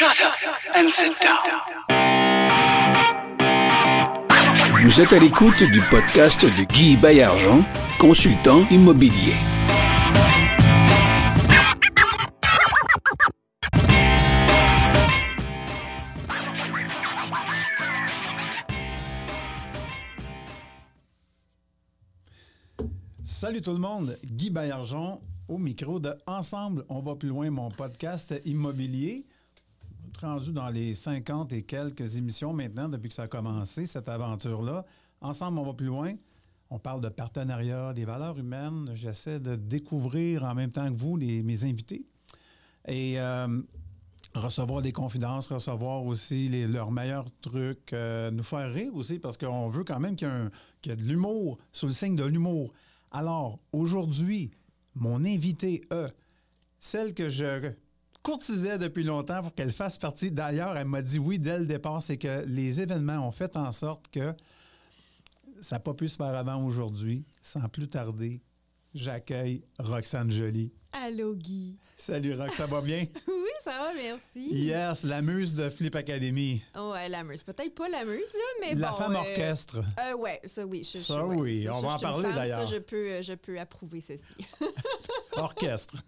Shut up and sit down. Vous êtes à l'écoute du podcast de Guy Bayargent, consultant immobilier. Salut tout le monde, Guy Baillargeon au micro de Ensemble, on va plus loin, mon podcast immobilier. Rendu dans les 50 et quelques émissions maintenant depuis que ça a commencé, cette aventure-là. Ensemble, on va plus loin. On parle de partenariat, des valeurs humaines. J'essaie de découvrir en même temps que vous les, mes invités. Et euh, recevoir des confidences, recevoir aussi les- leurs meilleurs trucs, euh, nous faire rire aussi parce qu'on veut quand même qu'il y ait, de l'humour, sous le signe de l'humour. Alors, aujourd'hui, mon invité, E, celle que je courtisais depuis longtemps pour qu'elle fasse partie, d'ailleurs, elle m'a dit oui dès le départ, c'est que les événements ont fait en sorte que ça n'a pas pu se faire avant aujourd'hui. Sans plus tarder, j'accueille Roxane Joly. Allô, Guy. Salut Rox, ça va bien? Oui, ça va, merci. Yes, la muse de Flip Academy. Oh, ouais, la muse. Peut-être pas la muse, là, mais La bon. femme euh, orchestre. Euh, ouais, ça oui. Je, je- Ça, ouais, oui, on je- va en je parler, d'ailleurs. Ça, je peux, euh, je peux approuver ceci Orchestre.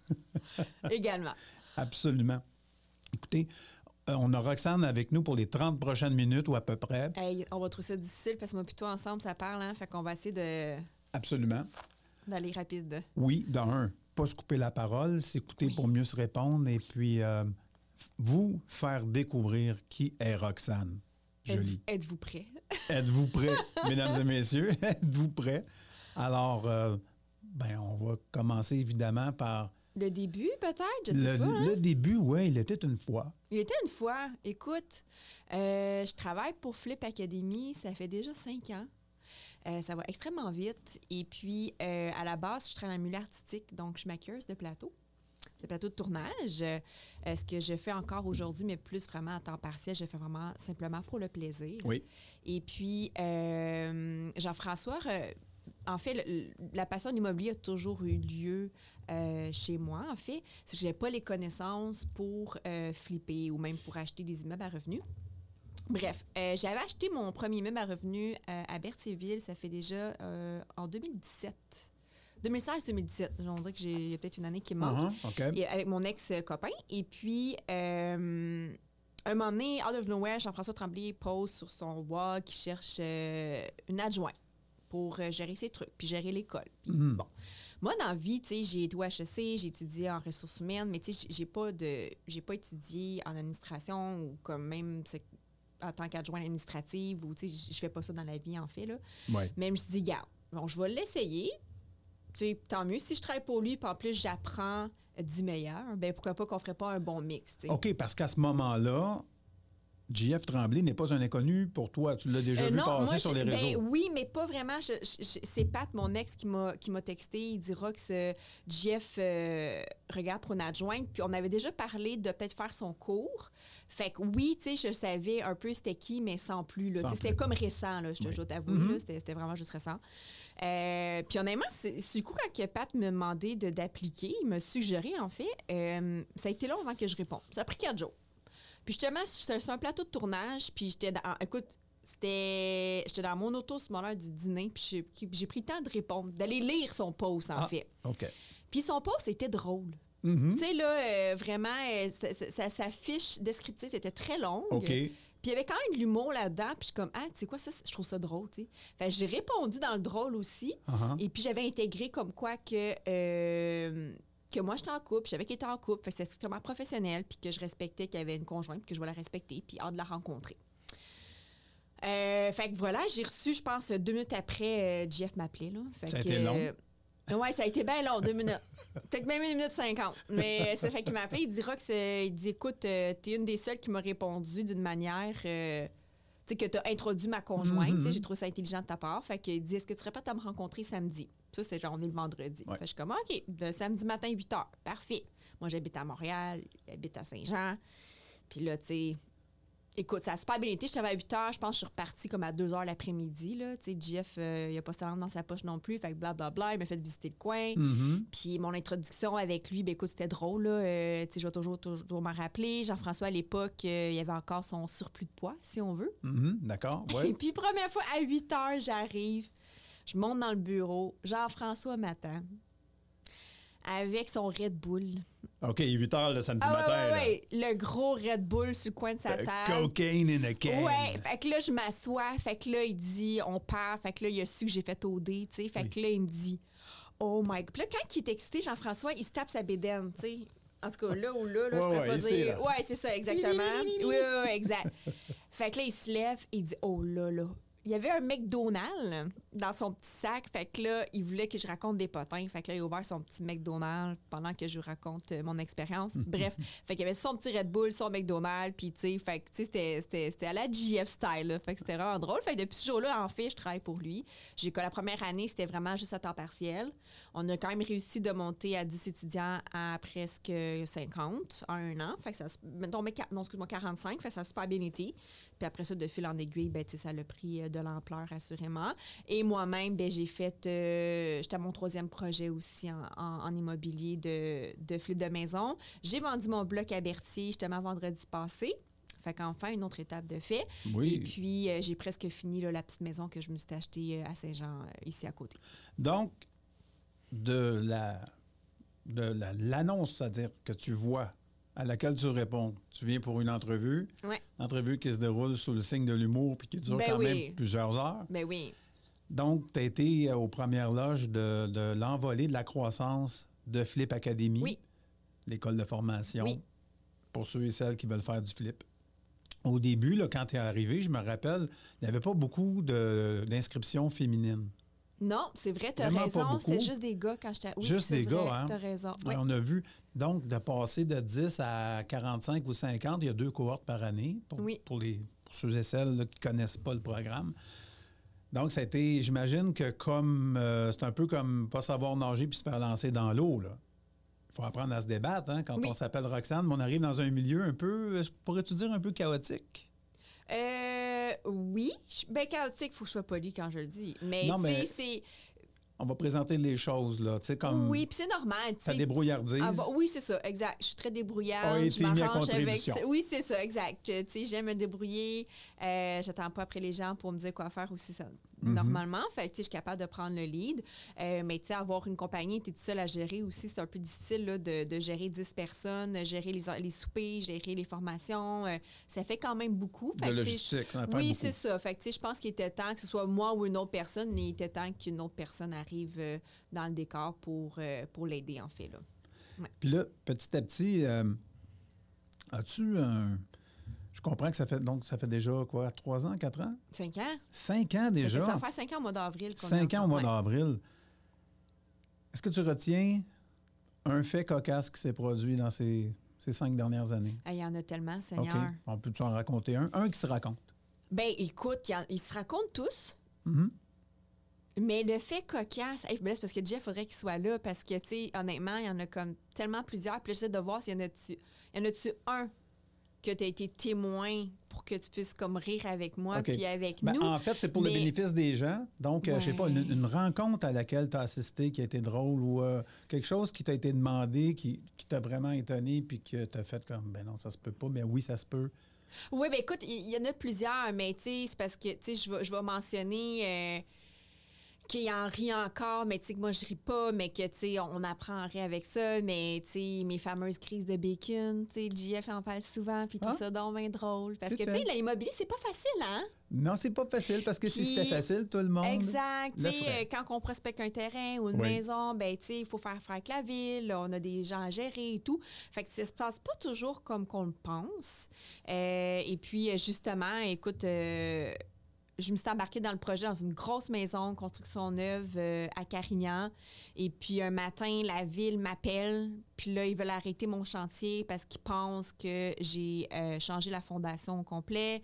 également. Absolument. Écoutez, euh, on a Roxane avec nous pour les 30 prochaines minutes ou à peu près. Hey, on va trouver ça difficile parce que moi, plutôt ensemble, ça parle, hein. Fait qu'on va essayer de- Absolument. d'aller rapide. Oui, dans un, pas se couper la parole, s'écouter pour mieux se répondre et puis euh, vous faire découvrir qui est Roxane. Jolie. Êtes-vous prêts? Êtes-vous prêts, mesdames et messieurs? Êtes-vous prêts? Alors, euh, ben, on va commencer évidemment par Le début, peut-être? Je sais le, pas. hein? le début. Oui, il était une fois. Il était une fois, écoute, euh, je travaille pour Flip Academy, ça fait déjà cinq ans. Euh, ça va extrêmement vite. Et puis, euh, à la base, je travaille en milieu artistique, donc je maquilleuse de plateau, de plateau de tournage. Euh, ce que je fais encore aujourd'hui, mais plus vraiment à temps partiel, je fais vraiment simplement pour le plaisir. Oui. Et puis, Jean-François, en fait, le- la passion de l'immobilier a toujours eu lieu euh, chez moi, en fait. Que je n'avais pas les connaissances pour euh, flipper ou même pour acheter des immeubles à revenus. Bref, euh, j'avais acheté mon premier immeuble à revenus à Berthierville, ça fait déjà en 2017. 2016-2017. On dirait y a peut-être une année qui manque Uh-huh, OK. et avec mon ex-copain. Et puis, un moment donné, out of nowhere, Jean-François Tremblay pose sur son wall qu'il cherche une adjointe pour euh, gérer ses trucs, puis gérer l'école. Mhm. bon. Moi, dans la vie, tu sais, j'ai été au HEC, j'ai étudié en ressources humaines, mais tu sais, j'ai pas de, j'ai pas étudié en administration ou comme même en tant qu'adjointe administrative ou tu sais, je fais pas ça dans la vie en fait là. Ouais. Mais je me suis dit, garde, bon, je vais l'essayer. Tu sais, tant mieux. Si je travaille pour lui, puis en plus, j'apprends du meilleur, ben pourquoi pas qu'on ferait pas un bon mix, tu sais. OK, parce qu'à ce moment-là, JF Tremblay n'est pas un inconnu pour toi. Tu l'as déjà Euh, vu non, passer moi, sur les ben réseaux. oui, mais pas vraiment. C'est Pat, mon ex, qui m'a, texté. Il dira que ce Jeff euh, regarde pour une adjointe. Puis on avait déjà parlé de peut-être faire son cours. Fait que oui, tu sais, je savais un peu c'était qui, mais sans plus. C'était comme récent, là, je te Oui. t'avouer. Mhm. là. C'était, vraiment juste récent. Euh, puis honnêtement, du coup, quand que Pat me demandait de, d'appliquer, il m'a suggéré, en fait, ça a été long avant que je réponde. Ça a pris quatre jours. Puis justement, c'est un plateau de tournage, puis j'étais dans... Écoute, c'était... J'étais dans mon auto ce moment-là du dîner, puis j'ai- pris le temps de répondre, d'aller lire son post, en Ah. fait. OK. Puis son post était drôle. Mhm. Tu sais, là, euh, vraiment, euh, sa- sa- sa- sa fiche descriptive, c'était très longue. OK. Puis il y avait quand même de l'humour là-dedans, puis je suis comme, ah, tu sais quoi, ça, je trouve ça drôle, tu sais. Fait que j'ai répondu dans le drôle aussi. Uh-huh. Et puis j'avais intégré comme quoi que, euh, que moi j'étais en couple, je savais qu'il était en couple, fait que c'était strictement professionnel, puis que je respectais qu'il y avait une conjointe, puis que je vais la respecter, puis hâte de la rencontrer. Euh, fait que voilà, j'ai reçu, je pense, deux minutes après, euh, Jeff m'appelait. Là. Fait Ça a que, été long? euh, ouais, ça a été bien long, deux minutes. Peut-être même une minute cinquante. Mais c'est fait qu'il m'a appelé. Il dira que c'est. Il dit Écoute, t'es une des seules qui m'a répondu d'une manière. tu sais, que t'as introduit ma conjointe. Mhm. Sais, J'ai trouvé ça intelligent de ta part. Fait qu'il dit Est-ce que tu serais prête à me rencontrer samedi? Ça, c'est genre, on est le vendredi. Ouais. Fait je suis comme OK, le samedi matin, 8 h. Parfait. Moi, j'habite à Montréal, il habite à Saint-Jean. Puis là, tu sais, Écoute, ça a super bien été. J'étais à 8 heures. Je pense que je suis repartie comme à 2 heures l'après-midi. Tu sais, Jeff, euh, il a pas sa dans sa poche non plus. Fait que blablabla, il m'a fait visiter le coin. Mhm. Puis mon introduction avec lui, ben écoute, c'était drôle. Euh, tu sais, je vais toujours, toujours m'en rappeler. Jean-François, à l'époque, euh, il avait encore son surplus de poids, si on veut. Mhm, D'accord, Et puis, première fois, à 8 heures, j'arrive. Je monte dans le bureau. Jean-François m'attend. Avec son Red Bull. OK, 8 heures le samedi Ah matin. ouais, ouais. Le gros Red Bull sur le coin de sa Euh, table. cocaine in a can. Ouais, fait que là, je m'assois. Fait que là, il dit, on part. Fait que là, il a su que j'ai fait OD, tu sais. Fait que là, il me dit, oh my God. Puis là, quand il est excité, Jean-François, il se tape sa bédaine, tu sais. En tout cas, là ou là, là Ouais, je pourrais ouais, pas dire. Ouais, c'est ça, exactement. oui, oui, oui, exact. fait que là, il se lève et il dit, oh là là. Il y avait un McDonald's dans son petit sac. Fait que là, il voulait que je raconte des potins. Fait que là, il a ouvert son petit McDonald's pendant que je lui raconte euh, mon expérience. Bref, fait qu'il y avait son petit Red Bull, son McDonald's. Puis, tu sais, fait que, tu sais, c'était- à la GF style. là. Fait que c'était vraiment drôle. Fait que depuis ce jour-là, en fait, je travaille pour lui. J'ai que la première année, c'était vraiment juste à temps partiel. On a quand même réussi de monter à 10 étudiants à presque 50 en un an. Fait que ça, quar- non, excuse-moi, 45. Fait que ça a super bien été. Puis après ça, de fil en aiguille, ben, tu sais, ça a pris euh, de l'ampleur, assurément. Et moi-même, ben, j'ai fait. euh, J'étais à mon troisième projet aussi en, en- en immobilier de, de flip de maison. J'ai vendu mon bloc à Berthier justement vendredi passé. Fait qu'enfin, une autre étape de fait. Oui. Et puis, euh, j'ai presque fini là, la petite maison que je me suis achetée euh, à Saint-Jean, ici à côté. Donc, de la de la- l'annonce, c'est-à-dire que tu vois, à laquelle tu réponds, tu viens pour une entrevue, Ouais. entrevue qui se déroule sous le signe de l'humour puis qui dure Ben quand oui. même plusieurs heures. Ben oui. Donc, tu as été euh, aux premières loges de, de l'envolée de la croissance de Flip Academy, Oui. l'école de formation, Oui. pour ceux et celles qui veulent faire du flip. Au début, là, quand tu es arrivé, je me rappelle, il n'y avait pas beaucoup d'inscriptions féminines. Non, c'est vrai, t'as Vraiment pas raison. C'était juste des gars quand j'étais. Oui, Juste des vrai, gars, hein? Raison. Oui. On a vu, donc, de passer de 10 à 45 ou 50, il y a deux cohortes par année pour, Oui. pour les, pour ceux et celles là, qui ne connaissent pas le programme. Donc, ça a été, j'imagine que comme, euh, c'est un peu comme pas savoir nager puis se faire lancer dans l'eau, là. Il faut apprendre à se débattre, hein, quand Oui. on s'appelle Roxane, mais on arrive dans un milieu un peu, pourrais-tu dire un peu chaotique? Euh, oui. Je- Ben, chaotique, il faut que je sois poli quand je le dis. Mais, Non, mais- c'est. On va présenter les choses, là, tu sais, comme... Oui, puis c'est normal. tu débrouillardise. Ah, bah, oui, c'est ça, exact. Je suis très débrouillarde. A je mis à m'arrange avec contribution. ça. Oui, c'est ça, exact. Tu sais, j'aime me débrouiller. Euh, J'attends pas après les gens pour me dire quoi faire aussi, ça. Mhm. Normalement, fait que, tu sais, je suis capable de prendre le lead. Euh, mais tu sais, avoir une compagnie, tu es tout seul à gérer aussi, c'est un peu difficile là, de, de gérer 10 personnes, gérer les, les soupers, gérer les formations. euh, ça fait quand même beaucoup. Fait de que, logistique, ça oui, c'est ça. Fait que, tu sais, je pense qu'il était temps que ce soit moi ou une autre personne, mais il était temps qu'une autre personne arrive euh, dans le décor pour, pour l'aider, en fait. Là. Puis là, petit à petit, as-tu un. Je comprends que ça fait donc ça fait déjà quoi, trois ans, quatre ans? Cinq ans? Cinq ans fait, déjà? ça faire cinq ans au mois d'avril. Cinq ans au mois. Ouais. d'avril. Est-ce que tu retiens un fait cocasse qui s'est produit dans ces, ces cinq dernières années? Ah, Il y en a tellement. Seigneur. On peut-tu en raconter un? Un qui se raconte. Ben, écoute, il ils se racontent tous. Mhm. Mais le fait cocasse, hey, ben c'est parce que Jeff faudrait qu'il soit là parce que, tu sais, honnêtement, il y en a comme tellement plusieurs. Puis j'essaie de voir s'il y en a-tu, il y en a-tu un que tu as été témoin pour que tu puisses comme rire avec moi OK. puis avec Ben, nous. en fait, c'est pour le bénéfice des gens. Donc, euh, je sais pas, une, Ouais. une rencontre à laquelle tu as assisté qui a été drôle ou euh, quelque chose qui t'a été demandé, qui, qui t'a vraiment étonné, puis que tu as fait comme, ben non, ça se peut pas, mais oui, ça se peut. Oui, ben écoute, il y, y en a plusieurs, mais tu sais, c'est parce que, tu sais, je vais- je vais mentionner euh, qu'il en rit encore, mais tu sais, que moi, je ris pas, mais que, tu sais, on apprend à rire avec ça, mais, tu sais, mes fameuses crises de bacon, tu sais, JF en parle souvent, puis tout Ah. ça donc bien drôle. Parce que, tu sais, l'immobilier, c'est pas facile, hein? Non, c'est pas facile parce que si c'était facile, tout le monde. Exact. Tu sais, euh, quand on prospecte un terrain ou une Oui. maison, ben tu sais, il faut faire faire avec la ville, on a des gens à gérer et tout. Fait que ça se passe pas toujours comme qu'on le pense. Euh, et puis, euh, justement, écoute, euh, je me suis embarquée dans le projet dans une grosse maison, construction neuve euh, à Carignan. Et puis, un matin, la ville m'appelle. Puis là, ils veulent arrêter mon chantier parce qu'ils pensent que j'ai euh, changé la fondation au complet.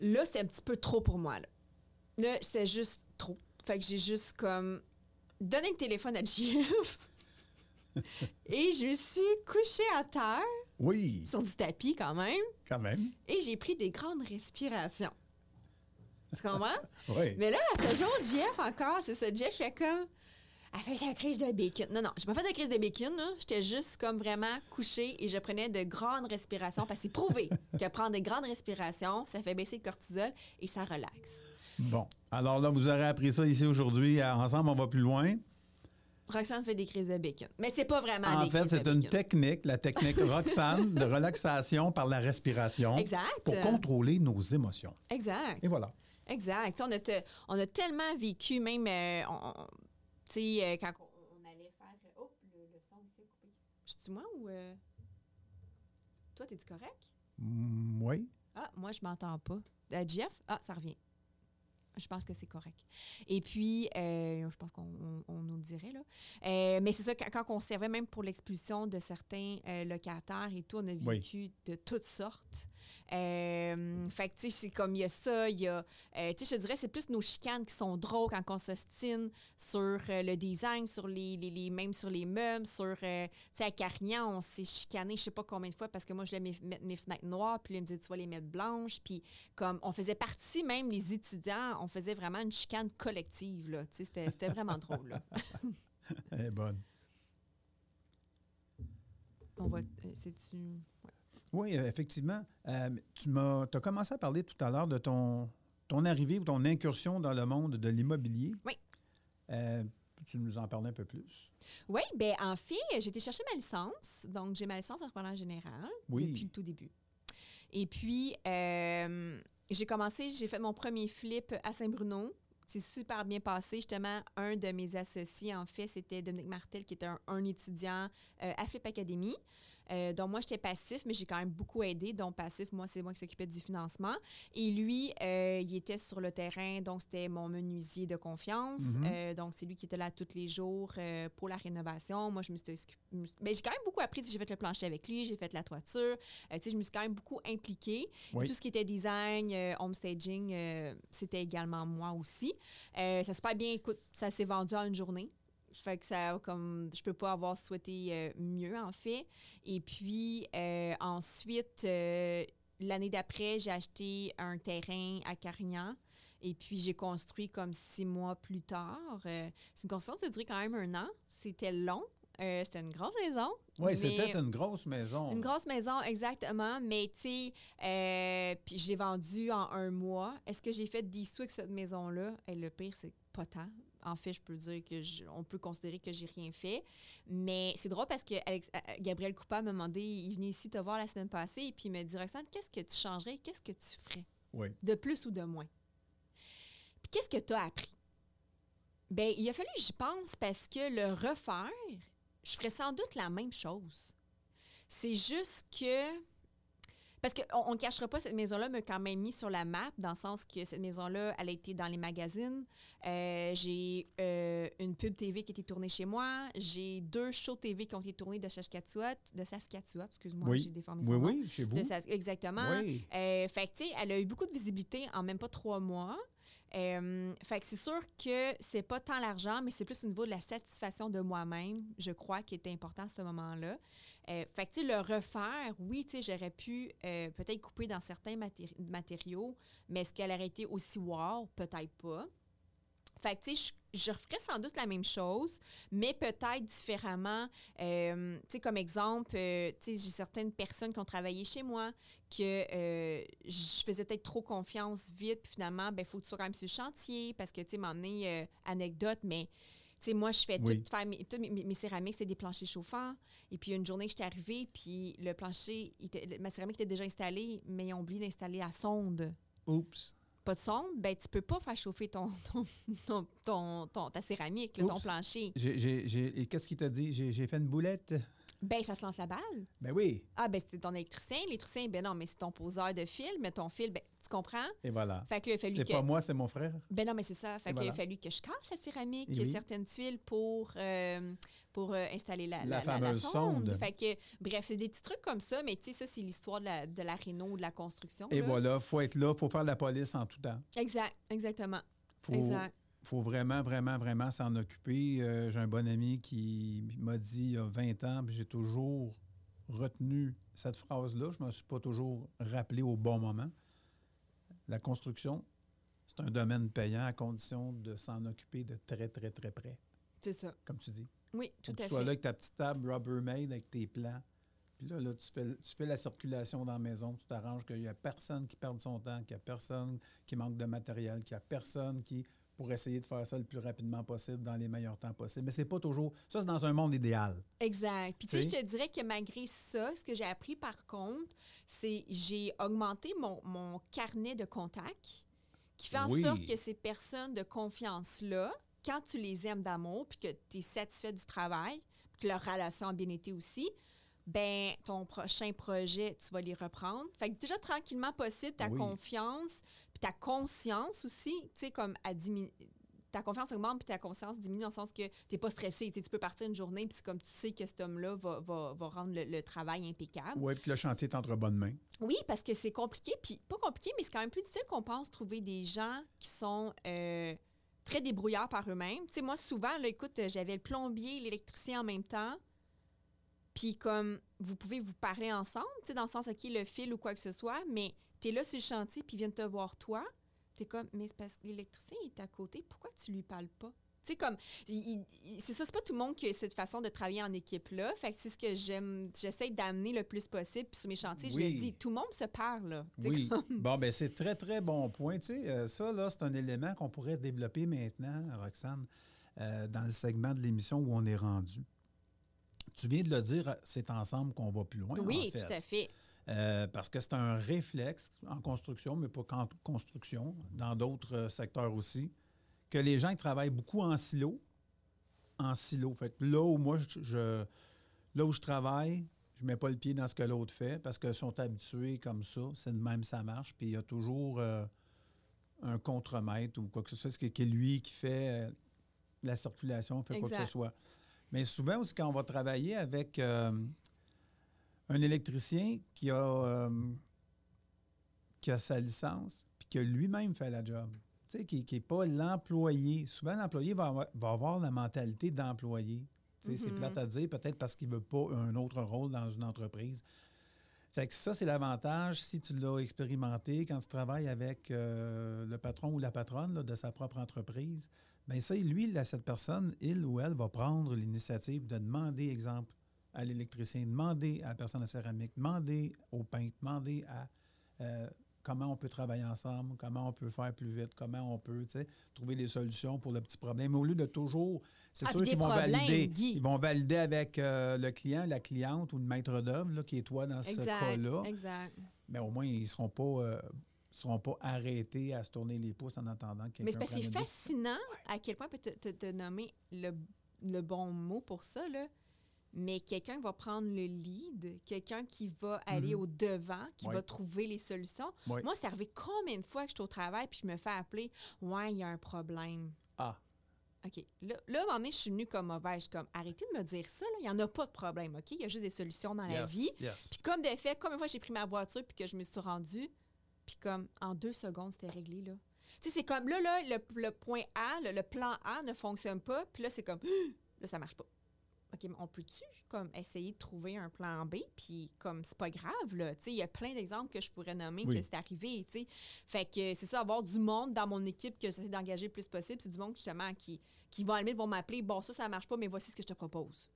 Là, c'est un petit peu trop pour moi. Là, là c'est juste trop. Fait que j'ai juste comme donné le téléphone à JF. et je me suis couchée à terre. Oui, sur du tapis quand même, quand même. et j'ai pris des grandes respirations. Tu comprends? Oui. Mais là, à ce jour, Jeff, encore, c'est ça. Jeff fait comme. Elle fait sa crise de bacon. Non, non, j'ai pas fait de crise de bacon. J'étais juste comme vraiment couchée et je prenais de grandes respirations parce que c'est prouvé que prendre des grandes respirations, ça fait baisser le cortisol et ça relaxe. Bon. Alors là, vous aurez appris ça ici aujourd'hui. Ensemble, on va plus loin. Roxane fait des crises de bacon. Mais c'est pas vraiment En des fait, c'est une bacon. technique, la technique Roxane, de relaxation par la respiration Exact. pour contrôler nos émotions. Exact. Et voilà. Exact. On a, te- on a tellement vécu, même, euh, on- on- tu sais, euh, quand on, on allait faire. Oh, le, le son ici est coupé. Je suis moi ou. euh, Toi, t'es-tu correct? Mm, oui. Ah, moi, je m'entends pas. Euh, Jeff? Ah, ça revient. Je pense que c'est correct. Et puis, euh, je pense qu'on on- on nous le dirait, là. Euh, mais c'est ça, quand, quand on servait même pour l'expulsion de certains euh, locataires et tout, on a Oui. vécu de toutes sortes. Euh, fait que, tu sais, c'est comme il y a ça, il y a... euh, tu sais, je te dirais, c'est plus nos chicanes qui sont drôles quand on s'ostine sur euh, le design, sur les, les, les- même sur les meubles, sur... euh, tu sais, à Carignan, on s'est chicané je sais pas combien de fois parce que moi, je voulais mettre mes fenêtres noires, puis lui, il me dit, tu vas les mettre blanches, puis comme on faisait partie, même les étudiants, on faisait vraiment une chicane collective, là. Tu sais, c'était c'était vraiment drôle, là. Elle est bonne. On va... euh, C'est-tu... Oui, euh, effectivement. Euh, tu m'as as commencé à parler tout à l'heure de ton, ton arrivée ou ton incursion dans le monde de l'immobilier. Oui. Euh, tu nous en parler un peu plus? Oui, bien, en fait, j'ai été chercher ma licence. Donc, j'ai ma licence entrepreneur général Oui. depuis le tout début. Et puis, euh, j'ai commencé, j'ai fait mon premier flip à Saint-Bruno. C'est super bien passé. Justement, un de mes associés, en fait, c'était Dominique Martel, qui était un, un étudiant euh, à Flip Academy. Euh, donc, moi, j'étais passif, mais j'ai quand même beaucoup aidé. Donc, passif, moi, c'est moi qui s'occupais du financement. Et lui, euh, il était sur le terrain, donc c'était mon menuisier de confiance. Mhm. Euh, donc, c'est lui qui était là tous les jours pour la rénovation. Moi, je me suis... me suis- ben, j'ai quand même beaucoup appris. J'ai fait le plancher avec lui, j'ai fait la toiture. Tu sais, je me suis quand même beaucoup impliquée. Oui. Tout ce qui était design, homestaging, euh, c'était également moi aussi. Ça s'est pas bien, écoute, ça s'est vendu en une journée. Fait que ça, comme, je peux pas avoir souhaité euh, mieux, en fait. Et puis, euh, ensuite, euh, l'année d'après, j'ai acheté un terrain à Carignan. Et puis, j'ai construit comme six mois plus tard. C'est une construction qui a duré quand même un an. C'était long. C'était une grande maison. Oui, c'était une grosse maison. une grosse maison, exactement. Mais tu sais, puis je l'ai vendue en un mois. Est-ce que j'ai fait des sous avec cette maison-là? Et le pire, c'est pas tant. En fait, je peux dire que je- on peut considérer que j'ai rien fait. Mais c'est drôle parce que Alex- euh, Gabriel Coupa m'a demandé, il est venu ici te voir la semaine passée, et puis il me dit, Roxane, qu'est-ce que tu changerais? Qu'est-ce que tu ferais? Oui. De plus ou de moins? Puis qu'est-ce que tu as appris? Bien, il a fallu que j'y pense parce que le refaire, je ferais sans doute la même chose. C'est juste que. Parce qu'on ne cachera pas, cette maison-là m'a quand même mis sur la map, dans le sens que cette maison-là, elle a été dans les magazines. Euh, j'ai euh, une pub TV qui a été tournée chez moi. J'ai deux shows TV qui ont été tournés de Saskatchewan. De Saskatchewan, excuse-moi, Oui. j'ai déformé son Oui, nom. oui, chez vous. De Sas- exactement. Oui. Euh, fait que, tu sais, elle a eu beaucoup de visibilité en même pas trois mois. Euh, fait que c'est sûr que c'est pas tant l'argent, mais c'est plus au niveau de la satisfaction de moi-même, je crois, qui était important à ce moment-là. Euh, fait que, tu le refaire, oui, tu sais, j'aurais pu euh, peut-être couper dans certains matéri- matériaux, mais est-ce qu'elle aurait été aussi wow? Peut-être pas. Fait que, je, referais sans doute la même chose, mais peut-être différemment. Euh, tu sais, comme exemple, euh, tu sais, j'ai certaines personnes qui ont travaillé chez moi que je faisais peut-être trop confiance vite, puis finalement, ben, faut que tu sois quand même sur le chantier, parce que, tu sais, m'emmener anecdote, mais, sais, moi, je fais Oui. tout, faire mes, toutes mes, mes- mes céramiques, c'était des planchers chauffants. Et puis, une journée, j'étais arrivée, puis le plancher, il était- ma céramique était déjà installée, mais ils ont oublié d'installer la sonde Oups. pas de sonde, ben tu peux pas faire chauffer ton, ton, ton, ton- ta céramique, là, ton plancher. J'ai- Qu'est-ce qu'il t'a dit? J'ai fait une boulette? Ben, ça se lance la balle. Ben oui. Ah, ben c'était ton électricien. L'électricien, ben non, mais c'est ton poseur de fil, mais ton fil, ben, tu comprends? Et voilà. Fait que là, il a fallu C'est que. pas moi, c'est mon frère. Ben non, mais c'est ça. Fait qu'il a fallu que je casse la céramique, oui. certaines tuiles pour, euh, pour euh, installer la, La la, fameuse sonde. Fait que, bref, c'est des petits trucs comme ça, mais tu sais, ça, c'est l'histoire de la, de la réno, de la construction. Et là. voilà, faut être là, faut faire la police en tout temps. Exact, exactement. Faut, Exact. Faut vraiment, vraiment, vraiment s'en occuper. Euh, j'ai un bon ami qui m'a dit il y a 20 ans, puis j'ai toujours retenu cette phrase-là. Je ne me suis pas toujours rappelé au bon moment. La construction, c'est un domaine payant à condition de s'en occuper de très, très, très près, C'est ça. comme tu dis. Oui, tout à tu sois fait. là avec ta petite table Rubbermaid avec tes plans. Puis là, là tu, fais, tu fais la circulation dans la maison, tu t'arranges qu'il n'y a personne qui perde son temps, qu'il n'y a personne qui manque de matériel, qu'il n'y a personne qui pour essayer de faire ça le plus rapidement possible dans les meilleurs temps possibles. Mais c'est pas toujours. Ça, c'est dans un monde idéal. Exact. Puis tu sais, je te dirais que malgré ça, ce que j'ai appris par contre, c'est j'ai augmenté mon, mon carnet de contacts qui fait en Oui. sorte que ces personnes de confiance-là, quand tu les aimes d'amour, puis que tu es satisfait du travail, puis que leur relation a bien été aussi, ben ton prochain projet, tu vas les reprendre. Fait que déjà, tranquillement possible, ta Oui. confiance, puis ta conscience aussi, tu sais, comme à diminuer. Ta confiance augmente puis ta conscience diminue dans le sens que tu n'es pas stressé. Tu peux partir une journée puis c'est comme tu sais que cet homme-là va, va, va rendre le, le travail impeccable. Oui, puis que le chantier est entre bonnes mains. Oui, parce que c'est compliqué, puis pas compliqué, mais c'est quand même plus difficile qu'on pense trouver des gens qui sont euh, très débrouillards par eux-mêmes. Tu sais, moi, souvent, là, écoute, j'avais le plombier, l'électricien en même temps, puis comme vous pouvez vous parler ensemble, tu sais, dans le sens, OK, le fil ou quoi que ce soit, mais tu es là sur le chantier, puis ils viennent te voir toi, tu es comme, mais c'est parce que l'électricien est à côté, pourquoi tu lui parles pas? Tu sais, comme, c'est ça, c'est pas tout le monde qui a cette façon de travailler en équipe-là. Fait que c'est ce que j'aime, j'essaie d'amener le plus possible. Puis sur mes chantiers, je le dis, tout le monde se parle, là. Oui. comme- Bon, ben c'est très, très bon point. Tu sais, euh, ça, là, c'est un élément qu'on pourrait développer maintenant, Roxane, euh, dans le segment de l'émission où on est rendu. Tu viens de le dire, c'est ensemble qu'on va plus loin. oui, en fait. tout à fait. Euh, parce que c'est un réflexe en construction, mais pas qu'en construction, dans d'autres euh, secteurs aussi, que les gens qui travaillent beaucoup en silo, en silo. Fait que là où moi, je, je- là où je travaille, je mets pas le pied dans ce que l'autre fait parce qu'ils sont habitués comme ça. C'est de même, ça marche. Puis il y a toujours euh, un contremaître ou quoi que ce soit, ce qui, qui est lui qui fait euh, la circulation, fait quoi que ce soit. Mais souvent aussi, quand on va travailler avec euh, un électricien qui a, euh, qui a sa licence, puis que lui-même fait la job, tu sais, qui n'est pas l'employé. Souvent, l'employé va avoir, va avoir la mentalité d'employé. Tu sais, C'est Mhm. plate à dire, peut-être parce qu'il ne veut pas un autre rôle dans une entreprise. Fait que ça, c'est l'avantage, si tu l'as expérimenté, quand tu travailles avec euh, le patron ou la patronne là, de sa propre entreprise, bien ça, lui, là, cette personne, il ou elle va prendre l'initiative de demander, exemple, à l'électricien, demander à la personne de céramique, demander au peintre, demander à euh, comment on peut travailler ensemble, comment on peut faire plus vite, comment on peut trouver des solutions pour le petit problème. Mais au lieu de toujours, c'est Ah, sûr qu'ils vont valider. Guy. Ils vont valider avec euh, le client, la cliente ou le maître d'œuvre, qui est toi dans ce cas-là. Exact. Mais au moins, ils ne seront pas. euh, seront pas arrêtés à se tourner les pouces en attendant que quelqu'un Mais c'est parce que fascinant à quel point peut te, te- te nommer le, le bon mot pour ça, là. Mais quelqu'un va prendre le lead, quelqu'un qui va aller Mhm. au devant, qui Ouais. va trouver les solutions. Ouais. Moi, c'est arrivé combien de fois que je suis au travail puis je me fais appeler Ouais, il y a un problème. Ah, OK. Là, là, à un moment donné, je suis venue comme mauvaise. Je suis comme Arrêtez de me dire ça, là. Il n'y en a pas de problème, OK? Il y a juste des solutions dans la vie. yes. Puis comme de fait, combien de fois j'ai pris ma voiture puis que je me suis rendue, puis comme en deux secondes, c'était réglé, là. Tu sais, c'est comme, là, là, le, le point A, le, le plan A ne fonctionne pas, puis là, c'est comme, là, ça marche pas. OK, on peut-tu, comme, essayer de trouver un plan B, puis comme, c'est pas grave, là. Il y a plein d'exemples que je pourrais nommer Oui. que c'est arrivé, tu. Fait que c'est ça, avoir du monde dans mon équipe que j'essaie d'engager le plus possible, c'est du monde, justement, qui, qui va à la limite, vont m'appeler, bon, ça, ça marche pas, mais voici ce que je te propose.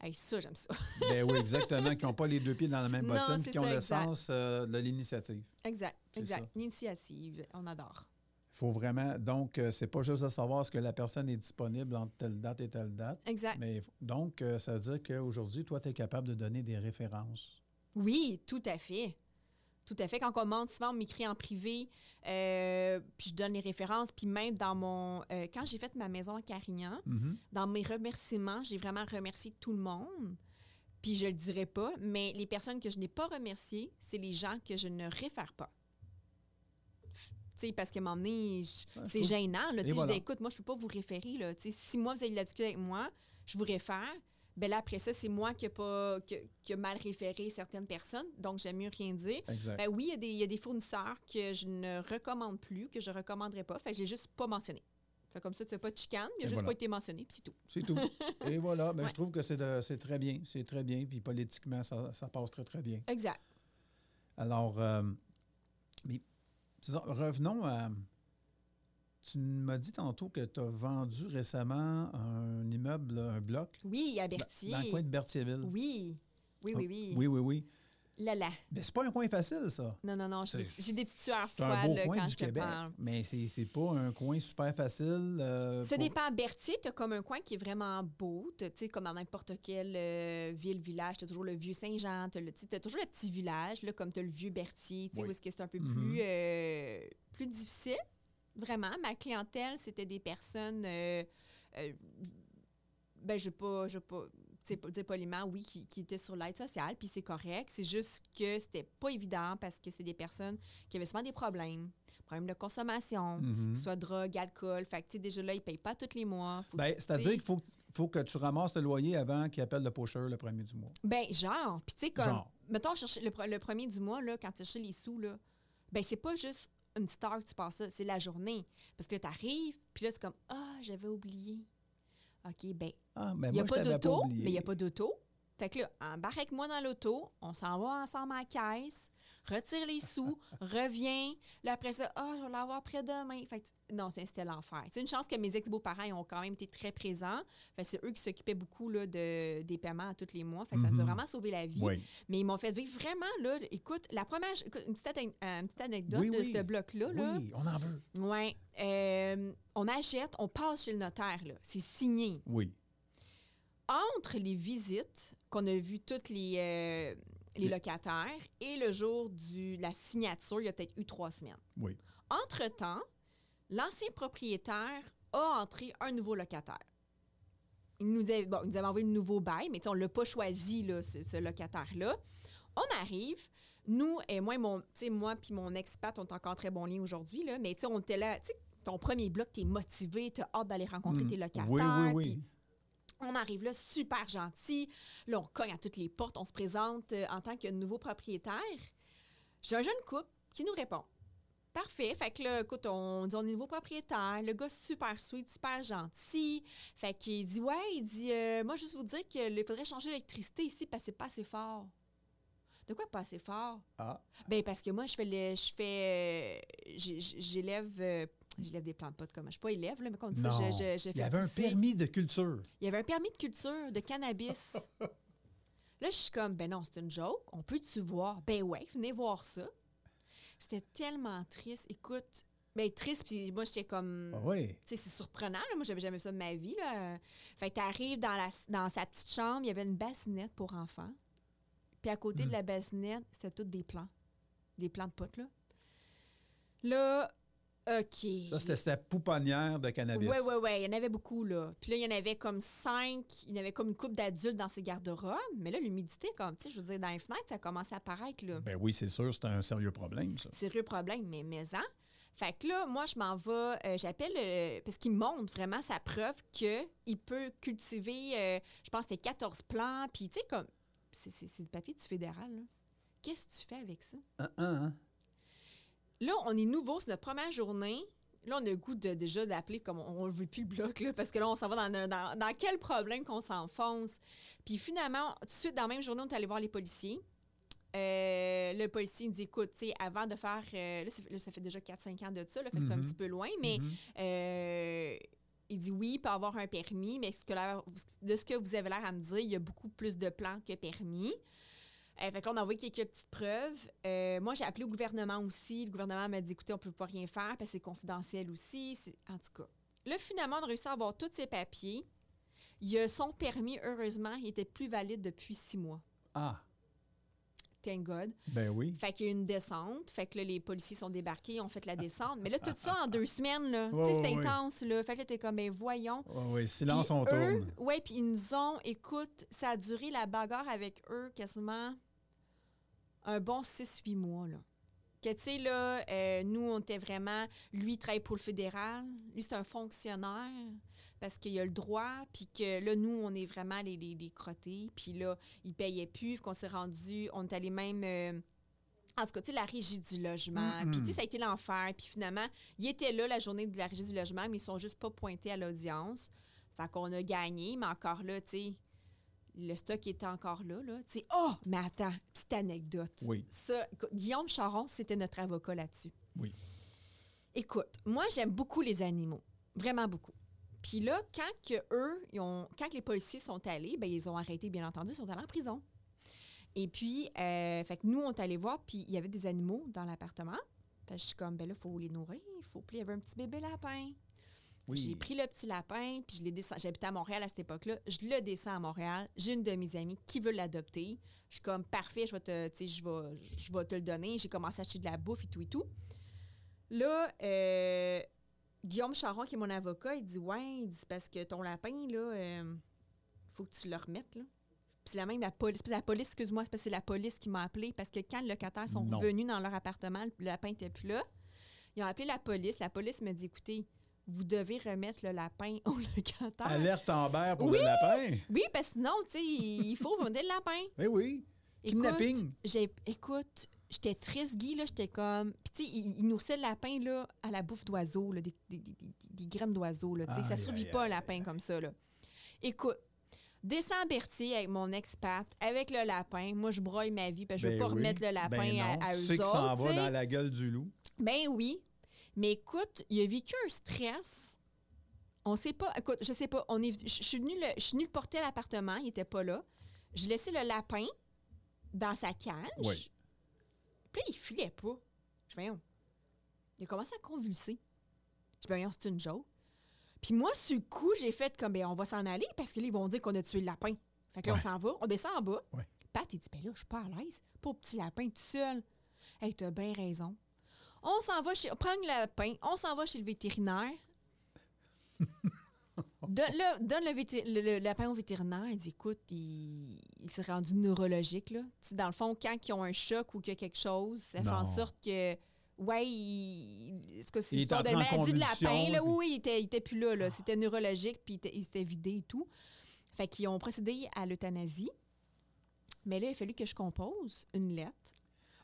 Hey, ça, j'aime ça. ben oui, exactement, qui n'ont pas les deux pieds dans la même bottine, qui ont ça, le exact. sens euh, de l'initiative. Exact, exact. L'initiative, on adore. Faut vraiment. Donc, euh, c'est pas juste de savoir ce que la personne est disponible entre telle date et telle date. Exact. Mais donc, euh, ça veut dire qu'aujourd'hui, toi, tu es capable de donner des références. Oui, tout à fait. Tout à fait. Quand on commande, souvent, on m'écrit en privé, euh, puis je donne les références. Puis même dans mon... euh, quand j'ai fait ma maison à Carignan, Mhm. dans mes remerciements, j'ai vraiment remercié tout le monde. Puis je le dirai pas, mais les personnes que je n'ai pas remerciées, c'est les gens que je ne réfère pas. Tu sais, parce qu'à un moment donné, je- Ouais, c'est trouve- gênant. Là, Je dis, écoute, moi, je peux pas vous référer. Là. Si moi, vous avez de la difficulté avec moi, je vous réfère. Ben là, après ça, c'est moi qui ai pas, qui, qui a mal référé certaines personnes, donc j'aime mieux rien dire. Exact. Ben oui, il y a des- il y, a des fournisseurs que je ne recommande plus, que je ne recommanderais pas. Fait que j'ai juste pas mentionné. Fait comme ça, tu n'as pas de chicane, il n'a juste voilà. pas été mentionné, puis c'est tout. C'est tout. Et voilà. Ben, Ouais. Je trouve que c'est très bien. C'est très bien. Puis politiquement, ça, ça passe très, très bien. Exact. Alors, euh, mais ça, revenons à. Tu m'as dit tantôt que tu as vendu récemment un immeuble, un bloc, Oui, à Berthier. dans le coin de Berthierville. Oui. Oui, Ah, oui, oui. Oui, oui, oui. Là, là. Mais c'est pas un coin facile, ça. Non, non, non, j'ai des, petites sueurs un beau froides là, coin quand du je te Québec, parle. mais c'est pas un coin super facile. euh, Ça pour- dépend. Berthier, tu as comme un coin qui est vraiment beau. Tu sais, comme dans n'importe quelle euh, ville, village, tu as toujours le vieux Saint-Jean, tu as, toujours le petit village, là, comme tu as le vieux Berthier, tu sais, Oui. où est-ce que c'est un peu Mhm. plus, euh, plus difficile. Vraiment, ma clientèle, c'était des personnes, euh, ben, je pas, je pas dire poliment, oui, qui, qui étaient sur l'aide sociale, puis c'est correct. C'est juste que c'était pas évident parce que c'est des personnes qui avaient souvent des problèmes, problèmes de consommation, Mhm. soit drogue, alcool. Fait que, tu sais, déjà là, ils payent pas tous les mois. Ben, C'est-à-dire qu'il faut, faut que tu ramasses le loyer avant qu'il appelle le pocheur le premier du mois. Ben, genre. Puis, tu sais, comme. Genre. Mettons, chercher le, le premier du mois, là, quand tu cherches les sous, là, ben, c'est pas juste une star que tu passes ça, c'est la journée. Parce que là, t'arrives, puis là, c'est comme Ah, j'avais oublié. OK, ben, Ah, il n'y a pas d'auto, mais il n'y a pas d'auto. Fait que là, embarque avec moi dans l'auto, on s'en va ensemble à la caisse, retire les sous, reviens. Là, après ça, ah, je vais l'avoir après-demain. Fait que, non, c'était l'enfer. C'est une chance que mes ex-beaux-parents ont quand même été très présents. Fait c'est eux qui s'occupaient beaucoup là, de, des paiements à tous les mois. Fait que ça nous a Mhm. vraiment sauvé la vie. Oui. Mais ils m'ont fait vivre vraiment, là, écoute, la première, une petite, euh, une petite anecdote Oui, de oui. ce bloc-là. Là. Oui, on en veut. Ouais. Euh, on achète, on passe chez le notaire, là. C'est signé Oui. entre les visites qu'on a vues tous les, euh, les locataires et le jour du, de la signature, il y a peut-être eu trois semaines. Oui. Entre-temps, l'ancien propriétaire a entré un nouveau locataire. Il nous, avait, bon, il nous avait envoyé un nouveau bail, mais on ne l'a pas choisi, là, ce, ce locataire-là. On arrive, nous et moi, et mon, moi puis mon expat, on est encore en très bon lien aujourd'hui, là, mais tu sais, on était là, tu sais, ton premier bloc, tu es motivé, tu as hâte d'aller rencontrer Mm. tes locataires. Oui, oui, on arrive là, super gentil. Là, on cogne à toutes les portes. On se présente euh, en tant que nouveau propriétaire. J'ai un jeune couple qui nous répond. Parfait. Fait que là, écoute, on dit on est nouveau propriétaire. Le gars, super sweet, super gentil. Fait qu'il dit Ouais, il dit euh, Moi, juste vous dire qu'il faudrait changer l'électricité ici parce que c'est pas assez fort. De quoi pas assez fort? Ah, Ben parce que moi, je fais le, je fais. euh, J'élève. J'élève des plantes de potes comme. Je suis pas élève, là, mais comme on dit ça, je, je, je Il y avait un permis de culture. Il y avait un permis de culture de cannabis. là, je suis comme, ben non, c'est une joke. On peut-tu voir? Ben ouais, venez voir ça. C'était tellement triste. Écoute, ben triste, puis moi, j'étais comme... Ah oui. Tu sais, c'est surprenant. Là. Moi, j'avais jamais ça de ma vie. Là. Fait que t'arrives dans, la, dans sa petite chambre, il y avait une bassinette pour enfants. Puis à côté de la bassinette, c'était toutes des plants. Des plants de potes, là. Là, OK. Ça, c'était cette pouponnière de cannabis. Oui, oui, oui. Il y en avait beaucoup, là. Puis là, il y en avait comme cinq. Il y en avait comme une couple d'adultes dans ces garde-robes. Mais là, l'humidité, comme, tu sais, je veux dire, dans les fenêtres, ça commence à apparaître, là. Ben oui, c'est sûr, c'est un sérieux problème, ça. Sérieux problème, mais maison. Fait que là, moi, je m'en vais, euh, j'appelle, euh, parce qu'il montre vraiment sa preuve qu'il peut cultiver, euh, je pense c'était 14 plants, puis tu sais, comme, c'est- le papier du fédéral, là. Qu'est-ce que tu fais avec ça? Un, un, hein? Là, on est nouveau, c'est notre première journée. Là, on a le goût de, déjà d'appeler comme on ne veut plus le bloc, là, parce que là, on s'en va dans, dans, dans quel problème qu'on s'enfonce. Puis finalement, tout de suite, dans la même journée, on est allé voir les policiers. Euh, le policier dit écoute, tu sais, avant de faire. euh, là, ça fait, là, ça fait déjà 4-5 ans de ça, là, fait c'est un Mhm. petit peu loin, mais Mhm. euh, il dit oui, il peut avoir un permis, mais ce que l'air- de ce que vous avez l'air à me dire, il y a beaucoup plus de plans que permis. Euh, fait que on a envoyé quelques petites preuves. Euh, moi, j'ai appelé au gouvernement aussi. Le gouvernement m'a dit écoutez, on ne peut pas rien faire parce que c'est confidentiel aussi. En tout cas. Là, finalement, on a réussi à avoir tous ses papiers. Il a son permis, heureusement, il était plus valide depuis six mois. Ah, Thank God. ben oui. Fait qu'il y a eu une descente. Fait que là, les policiers sont débarqués, ont fait la descente. Mais là, tout ça en deux semaines, là. Tu sais, ouais. intense, là. Fait que là, t'es comme, ben voyons. Oui, oui, silence, on eux, tourne. Ouais, puis ils nous ont, écoute, ça a duré la bagarre avec eux quasiment un bon 6-8 mois, là. Que, tu sais, là, euh, nous, on était vraiment. Lui, il travaille pour le fédéral. Lui, c'est un fonctionnaire parce qu'il a le droit. Puis que là, nous, on est vraiment les, les, les crottés. Puis là, il payait plus. Qu'on s'est rendu. On est allé même. euh, En tout cas, tu sais, la régie du logement. Puis, tu sais, ça a été l'enfer. Puis, finalement, ils étaient là la journée de la régie du logement, mais ils sont juste pas pointés à l'audience. Fait qu'on a gagné, mais encore là, tu sais, le stock était encore là. là. Tu sais, oh, mais attends, petite anecdote. Oui. Ça, Guillaume Charon, c'était notre avocat là-dessus. Oui. Écoute, moi, j'aime beaucoup les animaux. Vraiment beaucoup. Puis là, quand que eux, ils ont, quand que les policiers sont allés, ben, ils ont arrêté, bien entendu, ils sont allés en prison. Et puis, euh, fait que nous, on est allés voir, puis il y avait des animaux dans l'appartement. Fait que je suis comme, ben là, il faut les nourrir. Il faut. Puis il y avait un petit bébé lapin. Oui. J'ai pris le petit lapin, puis je l'ai descendu. J'habitais à Montréal à cette époque-là. Je le descends à Montréal. J'ai une de mes amies qui veut l'adopter. Je suis comme, parfait, je vais te, je vais, je vais te le donner. J'ai commencé à acheter de la bouffe et tout et tout. Là, euh, Guillaume Charon, qui est mon avocat, il dit, ouais, il dit, parce que ton lapin, là, euh, faut que tu le remettes, là. Puis c'est la même la police. Puis la police, excuse-moi, c'est parce que c'est la police qui m'a appelé parce que quand les locataires sont Non. revenus dans leur appartement, le lapin n'était plus là. Ils ont appelé la police. La police m'a dit écoutez, vous devez remettre le lapin au locataire. Alerte Amber pour Oui! le lapin. Oui, parce que sinon, tu sais, il faut vendre le lapin. Oui, oui. Kidnapping. Écoute, j'ai, écoute, j'étais triste, Guy, là, j'étais comme... Puis, tu sais, il, il nourrissait le lapin, là, à la bouffe d'oiseaux, là, des, des- des- des- graines d'oiseaux, là, tu sais. Ça survit pas, un lapin comme ça, là. Écoute, descends à Berthier avec mon expat, avec le lapin. Moi, je broille ma vie, parce que je veux Ben pas oui. remettre le lapin Ben non. à, tu eux sais qu'il s'en autres, va tu sais. dans la gueule du loup. Ben oui. Mais écoute, il a vécu un stress. On sait pas. Écoute, je sais pas. On est, je je suis venue le, je suis venue le porter à l'appartement. Il était pas là. Je laissais le lapin dans sa cage. Oui. Puis là, il filait pas. Je voyons. Il a commencé à convulser. Je dis, voyons, c'est une joke. Puis moi, sur le coup, j'ai fait comme, ben, on va s'en aller parce que là, ils vont dire qu'on a tué le lapin. Fait que là, Ouais. on s'en va, on descend en bas. Ouais. Pat, il dit, ben là, je suis pas à l'aise. Pauvre petit lapin tout seul. Hey, t'as bien raison. On s'en va chez. Prends le lapin, on s'en va chez le vétérinaire. donne, le, donne le, le- au vétérinaire. Il dit écoute, il, il s'est rendu neurologique. Là. Dans le fond, quand ils ont un choc ou qu'il y a quelque chose, ça fait en sorte que. Ouais, il. Est-ce que c'est une de maladie de lapin? Là? Oui, il était, il était plus là. là. C'était neurologique, puis il était, il s'était vidé et tout. Fait qu'ils ont procédé à l'euthanasie. Mais là, il a fallu que je compose une lettre,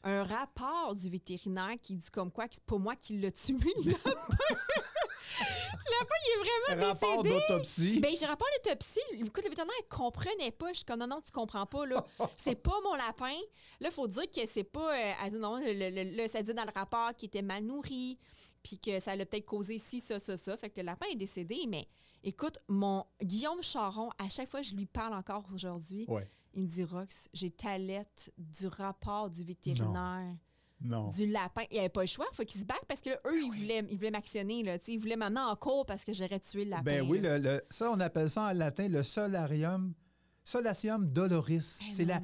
un rapport du vétérinaire qui dit comme quoi que c'est pas moi qui l'a tué. Le lapin, il est vraiment Rapport décédé. d'autopsie. Ben, j'ai rapport à l'autopsie. Écoute, le vétérinaire, il comprenait pas. Je suis comme, non, non, tu comprends pas, là. C'est pas mon lapin. Là, il faut dire que c'est pas. euh, elle dit non, le, le- le- ça dit dans le rapport qu'il était mal nourri, puis que ça l'a peut-être causé ci, ça, ça, ça. Fait que le lapin est décédé, mais écoute, mon Guillaume Charon, à chaque fois que je lui parle encore aujourd'hui, Ouais. il me dit Rox, j'ai ta lettre du rapport du vétérinaire Non. Du lapin. Il n'y avait pas le choix, il faut qu'il se batte parce que là, eux, ils voulaient, ils voulaient m'actionner. Là, tu sais, ils voulaient m'amener en cours parce que j'aurais tué le lapin. Ben oui, le, le- ça, on appelle ça en latin le solarium. Solatium doloris. Eh c'est non, la,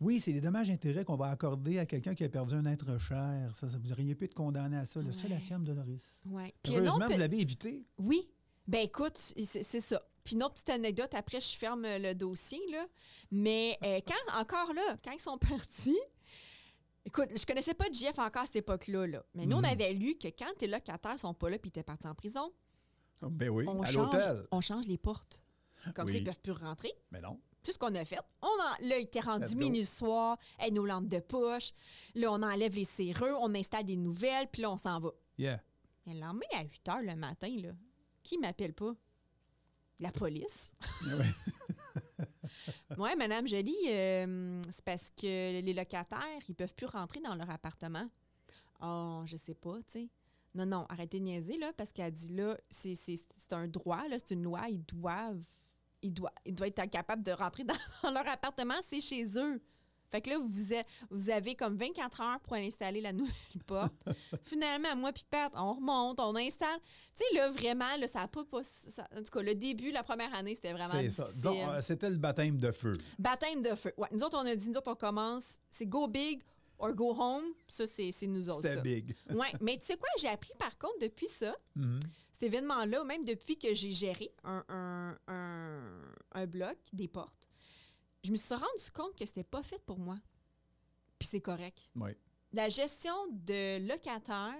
oui, c'est les dommages et intérêts qu'on va accorder à quelqu'un qui a perdu un être cher. Ça, ça vous auriez pu être condamné à ça, le Ouais. solatium doloris. Ouais. Autre Heureusement, vous l'avez évité. Oui. Ben écoute, c'est ça. Puis une autre petite anecdote, après, je ferme le dossier, là. Mais euh, quand, encore là, quand ils sont partis, écoute, je connaissais pas Jeff encore à cette époque-là, là. Mais nous, on Mhm. avait lu que quand tes locataires sont pas là puis t'es parti en prison, Ben oui, on, à change, l'hôtel. on change les portes. Comme ça, Oui. ils peuvent plus rentrer. Mais non. Tout ce qu'on a fait. On en, là, il était rendu Let's go. minuit soir, avec nos lampes de poche. Là, on enlève les serrures, on installe des nouvelles, puis là, on s'en va. Yeah. Et le lendemain, à 8 h le matin, là, qui m'appelle pas? La police. Oui, Madame Jolie, euh, c'est parce que les locataires, ils peuvent plus rentrer dans leur appartement. Oh, je sais pas, tu sais. Non, non, arrêtez de niaiser, là, parce qu'elle dit, là, c'est un droit, là, c'est une loi, ils doivent, être capables de rentrer dans leur appartement, c'est chez eux. Fait que là, vous, êtes- vous avez comme 24 heures pour aller installer la nouvelle porte. Finalement, moi puis Pat, on remonte, on installe. Tu sais, là, vraiment, là, ça n'a pas... ça- en tout cas, le début, la première année, c'était vraiment difficile. Euh, C'était le baptême de feu. Baptême de feu. Ouais, nous autres, on a dit, nous autres, on commence, c'est go big or go home. Ça, c'est nous autres. C'était big. Ouais, mais tu sais quoi, j'ai appris par contre depuis ça, Mhm. cet événement-là, même depuis que j'ai géré un, un, un, un bloc, des portes, je me suis rendu compte que c'était pas fait pour moi. Puis c'est correct. Oui. La gestion de locataire,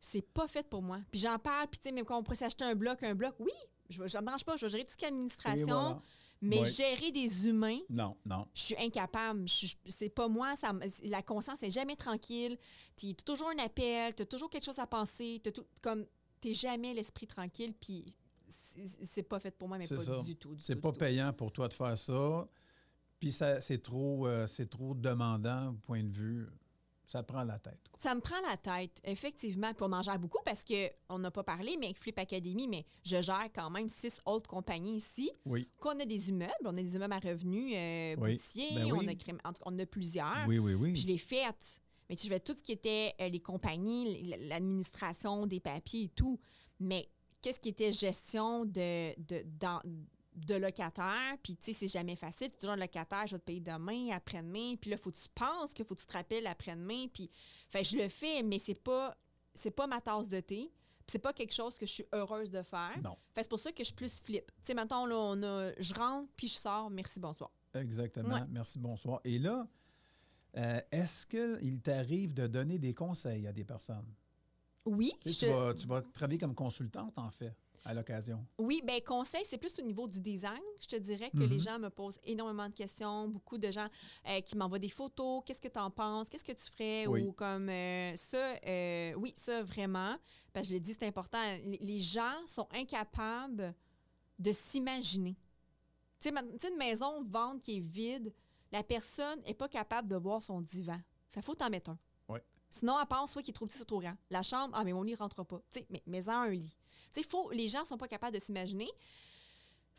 c'est pas fait pour moi. Puis j'en parle, puis tu sais, même quand on pourrait s'acheter un bloc, un bloc, oui, je ne me branche pas, je vais gérer tout ce qui est Et administration. voilà. Mais gérer des humains, Non, non. je suis incapable. C'est pas moi. Ça, la conscience est jamais tranquille. Tu as toujours un appel, tu as toujours quelque chose à penser. Tu comme t'es jamais l'esprit tranquille. Puis c'est- pas fait pour moi, mais pas ça. du tout. C'est pas du tout. payant pour toi de faire ça. Puis ça- c'est trop, euh, c'est trop demandant, au point de vue. Ça prend la tête. quoi. Ça me prend la tête, effectivement. Puis on en gère beaucoup parce qu'on n'a pas parlé, mais avec Flip Academy, mais je gère quand même six autres compagnies ici. Oui. Qu'on a des immeubles, on a des immeubles à revenus euh, Oui. boutiers, Ben oui. on, a crém- en tout cas, on a plusieurs. Oui, oui, oui. Puis je l'ai faite. Mais tu sais, je fais tout ce qui était euh, les compagnies, l'administration des papiers et tout. Mais qu'est-ce qui était gestion de, de, dans- de locataire? Puis tu sais, c'est jamais facile. Tu es toujours un locataire, je vais te payer demain, après-demain. Puis là, faut que tu penses qu'il faut que tu te rappelles après-demain. Puis fait, je le fais, mais c'est pas, c'est pas ma tasse de thé. C'est pas quelque chose que je suis heureuse de faire. Non, Fait, c'est pour ça que je suis plus flip. Tu sais, maintenant, là, on a, je rentre, puis je sors, merci, bonsoir. exactement. Ouais. Merci, bonsoir. Et là, euh, est-ce qu'il t'arrive de donner des conseils à des personnes? Oui, Tu, sais, je- tu vas, tu vas travailler comme consultante, en fait, à l'occasion. Oui, ben conseil, c'est plus au niveau du design. Je te dirais que les gens me posent énormément de questions. Beaucoup de gens euh, qui m'envoient des photos. Qu'est-ce que tu en penses? Qu'est-ce que tu ferais? Oui. Ou comme euh, ça, euh, oui, ça vraiment. Que je l'ai dit, c'est important. Les, les gens sont incapables de s'imaginer. Tu sais, une maison vente qui est vide, la personne n'est pas capable de voir son divan. Fait faut t'en mettre un. Sinon, elle pense soit qu'il est trop petit, soit trop grand. La chambre, ah, mais mon lit ne rentre pas. Mais, mais en un lit. Tu sais, faut, les gens sont pas capables de s'imaginer.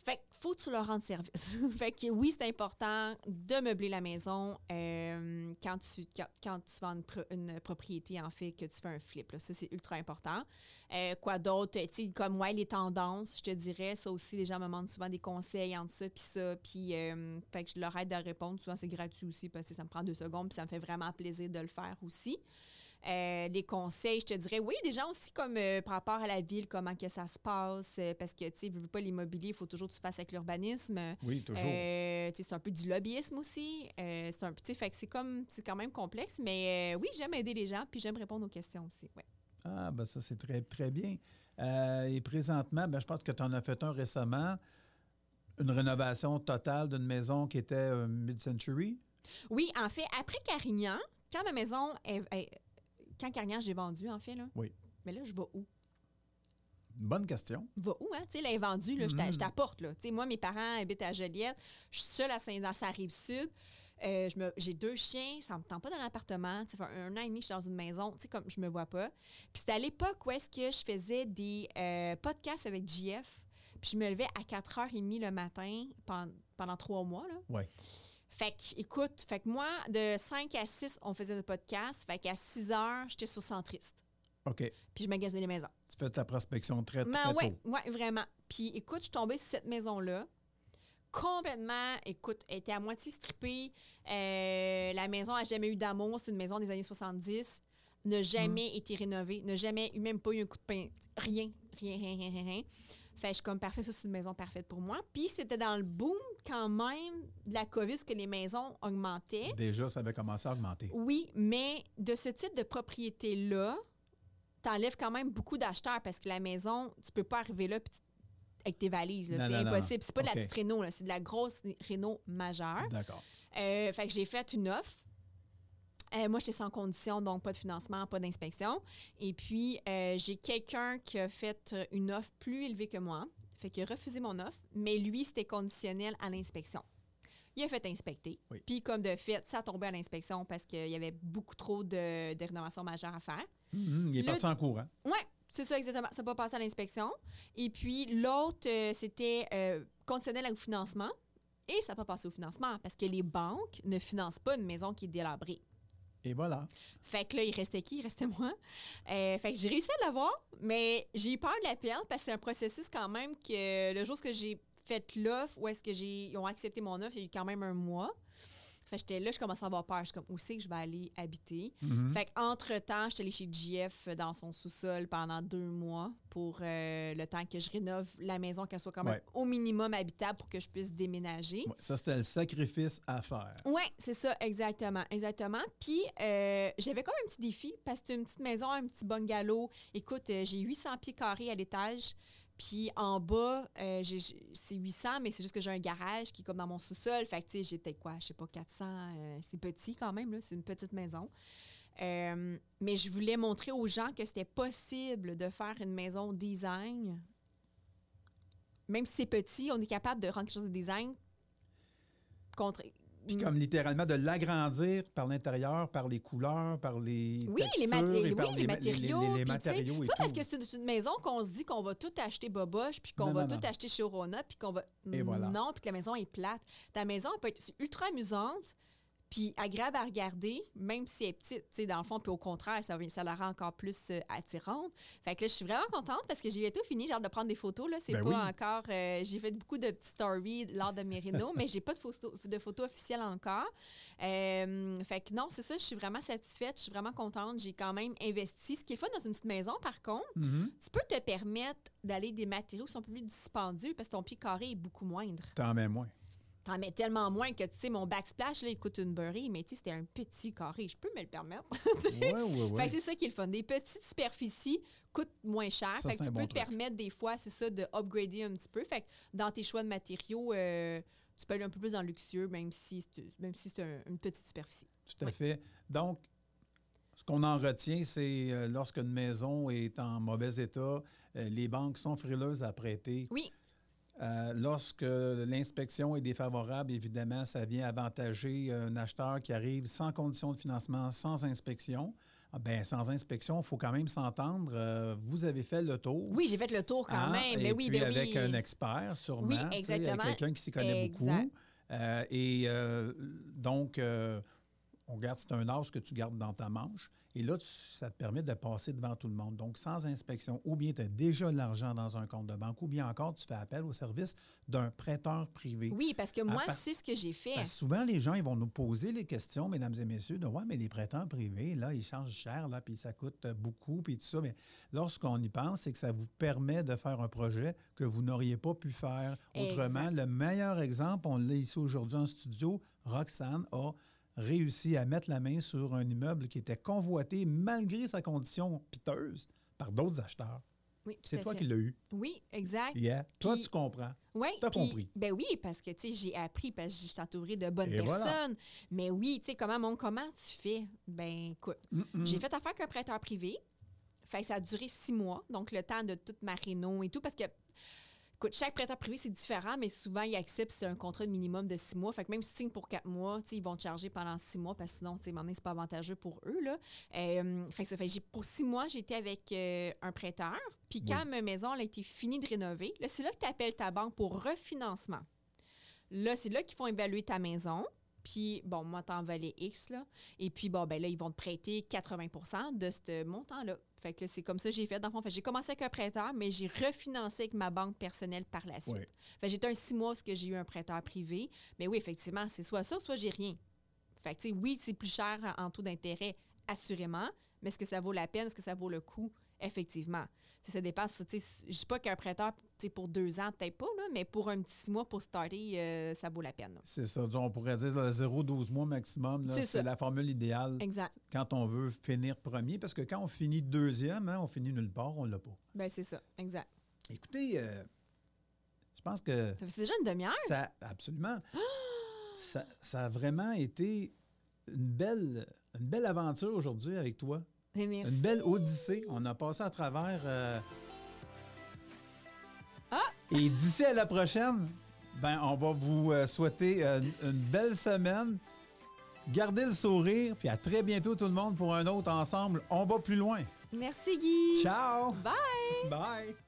Fait que faut que tu leur rendes service. fait que oui, c'est important de meubler la maison euh, quand, tu, quand, quand tu vends une, une propriété, en fait, que tu fais un flip. là. Ça, c'est ultra important. Euh, quoi d'autre? Tu sais, comme, ouais, les tendances, je te dirais. Ça aussi, les gens me demandent souvent des conseils entre ça puis ça. Puis, euh, fait que je leur aide à répondre. Souvent, c'est gratuit aussi parce que ça me prend deux secondes puis ça me fait vraiment plaisir de le faire aussi. Euh, les conseils, je te dirais, oui, des gens aussi comme euh, par rapport à la ville, comment que ça se passe, euh, parce que, tu sais, veux pas l'immobilier, il faut toujours que tu fasses avec l'urbanisme. Oui, toujours. Euh, tu sais, c'est un peu du lobbyisme aussi. C'est un petit, fait que c'est comme, c'est quand même complexe, mais oui, j'aime aider les gens, puis j'aime répondre aux questions aussi. Ouais. Ah, ben ça, c'est très, très bien. Et présentement, ben, je pense que tu en as fait un récemment, une rénovation totale d'une maison qui était mid-century. Oui, en fait, après Carignan, quand ma maison est, est- quand Carignan, j'ai vendu, en fait, là. Oui. Mais là, je vais où? Bonne question. va où, hein? Tu sais, vendue, là, je je t'apporte, là. Tu sais, moi, mes parents habitent à Joliette. Je suis seule à Saint dans sa rive sud. Euh, j'ai deux chiens, ça me tente pas dans l'appartement. Ça fait un an et demi je suis dans une maison, tu sais, comme je me vois pas. Puis c'était à l'époque où est-ce que je faisais des euh, podcasts avec JF. Puis je me levais à 4h30 le matin pendant, pendant trois mois, là. Ouais. Fait que, écoute, fait que moi, de 5 à 6, on faisait le podcast. Fait qu'à 6 heures, j'étais sur Centriste. OK. Puis je magasinais les maisons. Tu fais ta prospection très, très Ben ouais, tôt. ouais, vraiment. Puis écoute, je suis tombée sur cette maison-là. Complètement, écoute, elle était à moitié strippée. Euh, la maison n'a jamais eu d'amour. C'est une maison des années 70. N'a jamais été rénovée. N'a jamais eu, même pas eu un coup de pain. Rien, rien, rien, rien, rien. rien. Fait que je suis comme parfait, ça c'est une maison parfaite pour moi. Puis c'était dans le boom quand même de la COVID, parce que les maisons augmentaient. Déjà, ça avait commencé à augmenter. Oui, mais de ce type de propriété-là, t'enlèves quand même beaucoup d'acheteurs parce que la maison, tu peux pas arriver là avec tes valises. C'est impossible. C'est pas de la petite réno, là, c'est de la grosse réno majeure. D'accord. Euh, fait que j'ai fait une offre. Euh, moi, j'étais sans condition, donc pas de financement, pas d'inspection. Et puis, euh, j'ai quelqu'un qui a fait une offre plus élevée que moi. Fait qu'il a refusé mon offre, mais lui, c'était conditionnel à l'inspection. Il a fait inspecter. Oui. Puis, comme de fait, ça a tombé à l'inspection parce qu'il y avait beaucoup trop de, de rénovations majeures à faire. Mhm, il est Le- parti en courant. Oui, c'est ça exactement. Ça n'a pas passé à l'inspection. Et puis l'autre, euh, c'était euh, conditionnel au financement. Et ça n'a pas passé au financement parce que les banques ne financent pas une maison qui est délabrée. Et voilà. Fait que là, il restait qui? Il restait moi. Euh, fait que j'ai réussi à l'avoir, mais j'ai eu peur de la perdre parce que c'est un processus quand même que le jour où j'ai fait l'offre, où est-ce que j'ai ont accepté mon offre, il y a eu quand même un mois. Fait que j'étais là, je commençais à avoir peur. Je suis comme, où c'est que je vais aller habiter? Mhm. Fait qu'entre-temps, j'étais allée chez JF dans son sous-sol pendant deux mois pour euh, le temps que je rénove la maison, qu'elle soit quand même Ouais. au minimum habitable pour que je puisse déménager. Ouais, ça, c'était le sacrifice à faire. Oui, c'est ça, exactement. Exactement. Puis, euh, j'avais comme un petit défi parce que c'est une petite maison, un petit bungalow. Écoute, euh, j'ai 800 pieds carrés à l'étage. Puis en bas, euh, c'est 800, mais c'est juste que j'ai un garage qui est comme dans mon sous-sol. Fait que, tu sais, j'ai peut-être quoi, je sais pas, 400. euh, c'est petit quand même, là. C'est une petite maison. Euh, mais je voulais montrer aux gens que c'était possible de faire une maison design. Même si c'est petit, on est capable de rendre quelque chose de design contre. Puis comme littéralement de l'agrandir par l'intérieur, par les couleurs, par les Oui, les, textures mat- et oui, par les, matériaux. les- les et pas parce que c'est une, maison qu'on se dit qu'on va tout acheter Boboche, puis qu'on va non, tout non. acheter chez Orona, puis qu'on va. Et voilà. Non, puis que la maison est plate. Ta maison, elle peut être ultra amusante, puis agréable à regarder, même si elle est petite, tu sais, dans le fond, puis au contraire, ça, ça la rend encore plus euh, attirante. Fait que là, je suis vraiment contente parce que j'ai bientôt fini, hâte de prendre des photos, là. C'est Ben pas oui. encore... euh, j'ai fait beaucoup de petites stories lors de mes rénaux, mais j'ai pas de photos, de photos officielles encore. Euh, fait que non, c'est ça, je suis vraiment satisfaite, je suis vraiment contente. J'ai quand même investi. Ce qui est fun dans une petite maison, par contre, Mhm. tu peux te permettre d'aller des matériaux qui sont plus dispendieux parce que ton pied carré est beaucoup moindre. T'en mets moins. T'en mets tellement moins que, tu sais, mon backsplash, là, il coûte une beurrée, mais tu sais, c'était un petit carré. Je peux me le permettre. Oui, oui, Fait que c'est ça qui est le fun. Des petites superficies coûtent moins cher. Ça, fait que tu peux te permettre des fois, c'est ça, de upgrader un petit peu. Fait que dans tes choix de matériaux, euh, tu peux aller un peu plus dans le luxueux, même si c'est, même si c'est un- une petite superficie. Tout à Oui. fait. Donc, ce qu'on en retient, c'est euh, lorsqu'une maison est en mauvais état, euh, les banques sont frileuses à prêter. Oui, Euh, lorsque l'inspection est défavorable, évidemment, ça vient avantager un acheteur qui arrive sans condition de financement, sans inspection. Ah, Ben, sans inspection, il faut quand même s'entendre. Euh, vous avez fait le tour. oui, j'ai fait le tour quand Hein? même. Et mais oui, puis ben avec oui. un expert, sûrement. Oui, sais, avec exactement. Quelqu'un qui s'y connaît Exact. beaucoup. Euh, et donc, on garde, c'est un as que tu gardes dans ta manche. Et là, tu- ça te permet de passer devant tout le monde. Donc, sans inspection, ou bien tu as déjà de l'argent dans un compte de banque, ou bien encore, tu fais appel au service d'un prêteur privé. Oui, parce que moi, part- c'est ce que j'ai fait. Parce souvent, les gens, ils vont nous poser les questions, mesdames et messieurs, de Ouais, mais les prêteurs privés, là, ils chargent cher, là, puis ça coûte beaucoup, puis tout ça. Mais lorsqu'on y pense, c'est que ça vous permet de faire un projet que vous n'auriez pas pu faire autrement. Exact. Le meilleur exemple, on l'a ici aujourd'hui en studio, Roxane a réussi à mettre la main sur un immeuble qui était convoité, malgré sa condition piteuse, par d'autres acheteurs. Oui, C'est toi fait. qui l'as eu. Oui, exact. Yeah. Toi, Puis- tu comprends. Oui, T'as puis- compris. Ben oui, parce que tu sais, j'ai appris parce que je suis entourée de bonnes Et voilà. personnes. Mais oui, tu sais, comment, mon, comment tu fais? Ben écoute, j'ai fait affaire qu'un prêteur privé. Fait que ça a duré six mois, donc le temps de toute ma réno et tout, parce que écoute, chaque prêteur privé, c'est différent, mais souvent, ils acceptent c'est un contrat de minimum de six mois. Fait que même si tu signes pour quatre mois, ils vont te charger pendant six mois, parce que sinon, tu sais, c'est pas avantageux pour eux. Là. Euh, fait que ça fait, j'ai- pour six mois, j'étais avec euh, un prêteur. Puis quand ma maison elle a été finie de rénover, là, c'est là que tu appelles ta banque pour refinancement. Là, c'est là qu'ils font évaluer ta maison. Puis, bon, moi, t'en valais X, là. Et puis, bon, ben là, ils vont te prêter 80% de ce montant-là. Fait que là, c'est comme ça que j'ai fait. Dans le fond, j'ai commencé avec un prêteur, mais j'ai refinancé avec ma banque personnelle par la suite. Oui. Fait j'étais un six mois parce que j'ai eu un prêteur privé. Mais oui, effectivement, c'est soit ça, soit j'ai rien. Fait que, tu sais, oui, c'est plus cher en en taux d'intérêt, assurément, mais est-ce que ça vaut la peine? Est-ce que ça vaut le coup? Effectivement. Ça dépasse, je dis pas qu'un prêteur, pour deux ans, peut-être pas, là, mais pour un petit six mois pour starter, euh, ça vaut la peine. C'est ça. On pourrait dire là, 0-12 mois maximum. C'est la formule idéale Exact. quand on veut finir premier. Parce que quand on finit deuxième, hein, on finit nulle part, on l'a pas. Ben, c'est ça. Exact. Écoutez, euh, je pense que Ça fait déjà une demi-heure? ça, absolument, ça, ça a vraiment été une belle, une belle aventure aujourd'hui avec toi. Merci. Une belle odyssée. On a passé à travers. euh, Ah! Et d'ici à la prochaine, ben, on va vous euh, souhaiter euh, une belle semaine. Gardez le sourire, puis à très bientôt tout le monde pour un autre ensemble. On va plus loin. Merci, Guy. Ciao! Bye! Bye!